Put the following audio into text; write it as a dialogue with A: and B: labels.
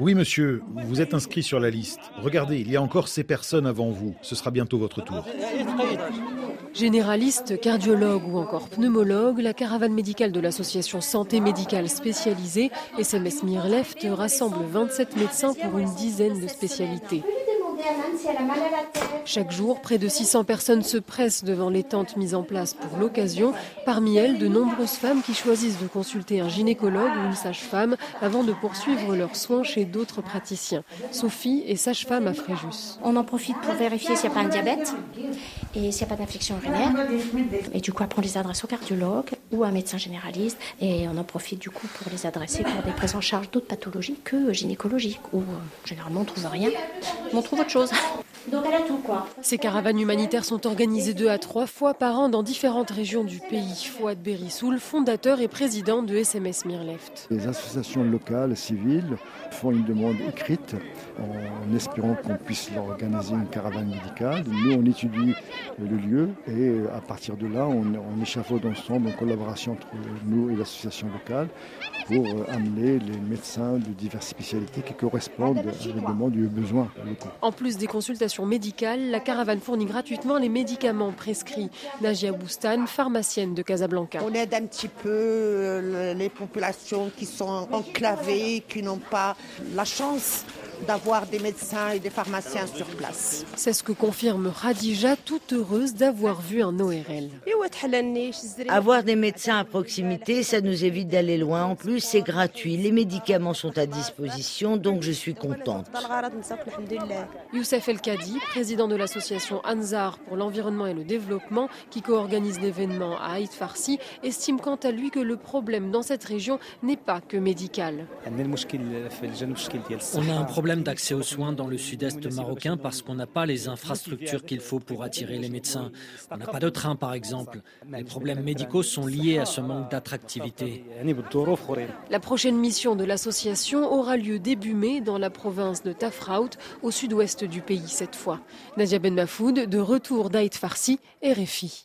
A: Oui, monsieur, vous êtes inscrit sur la liste. Regardez, il y a encore ces personnes avant vous. Ce sera bientôt votre tour.
B: Généraliste, cardiologue ou encore pneumologue, la caravane médicale de l'association Santé médicale spécialisée, SMS Mirleft, rassemble 27 médecins pour une dizaine de spécialités. Chaque jour, près de 600 personnes se pressent devant les tentes mises en place pour l'occasion. Parmi elles, de nombreuses femmes qui choisissent de consulter un gynécologue ou une sage-femme avant de poursuivre leurs soins chez d'autres praticiens. Sophie est sage-femme à Fréjus.
C: On en profite pour vérifier s'il n'y a pas un diabète et s'il n'y a pas d'infection urinaire. Et du coup, après, on les adresse au cardiologue ou à un médecin généraliste. Et on en profite du coup pour les adresser pour des prises en charge d'autres pathologies que gynécologiques. Où euh, généralement, on trouve rien. On trouve autre chose chose. Donc elle a tout quoi.
B: Ces caravanes humanitaires sont organisées deux à trois fois par an dans différentes régions du pays. Fouad Berissoul, fondateur et président de SMS Mirleft.
D: Les associations locales, civiles, font une demande écrite en espérant qu'on puisse leur organiser une caravane médicale. Nous, on étudie le lieu et à partir de là, on, on échafaude ensemble en collaboration entre nous et l'association locale pour amener les médecins de diverses spécialités qui correspondent à la demande et aux besoins locaux.
B: En plus des consultations médicales, la caravane fournit gratuitement les médicaments prescrits. Najia Boustan, pharmacienne de Casablanca.
E: On aide un petit peu euh, les populations qui sont enclavées, qui n'ont pas la chance d'avoir des médecins et des pharmaciens sur place.
B: C'est ce que confirme Radija, toute heureuse d'avoir vu un ORL.
F: Avoir des médecins à proximité, ça nous évite d'aller loin. En plus, c'est gratuit. Les médicaments sont à disposition, donc je suis contente.
B: Youssef El Kadi, président de l'association Anzar pour l'environnement et le développement, qui co-organise l'événement à Haït Farsi, estime quant à lui que le problème dans cette région n'est pas que médical.
G: On a un d'accès aux soins dans le sud-est marocain parce qu'on n'a pas les infrastructures qu'il faut pour attirer les médecins. On n'a pas de train, par exemple. Les problèmes médicaux sont liés à ce manque d'attractivité.
B: La prochaine mission de l'association aura lieu début mai dans la province de Tafraout, au sud-ouest du pays cette fois. Nadia Ben Mafoud, de retour d'Aït Farsi, RFI.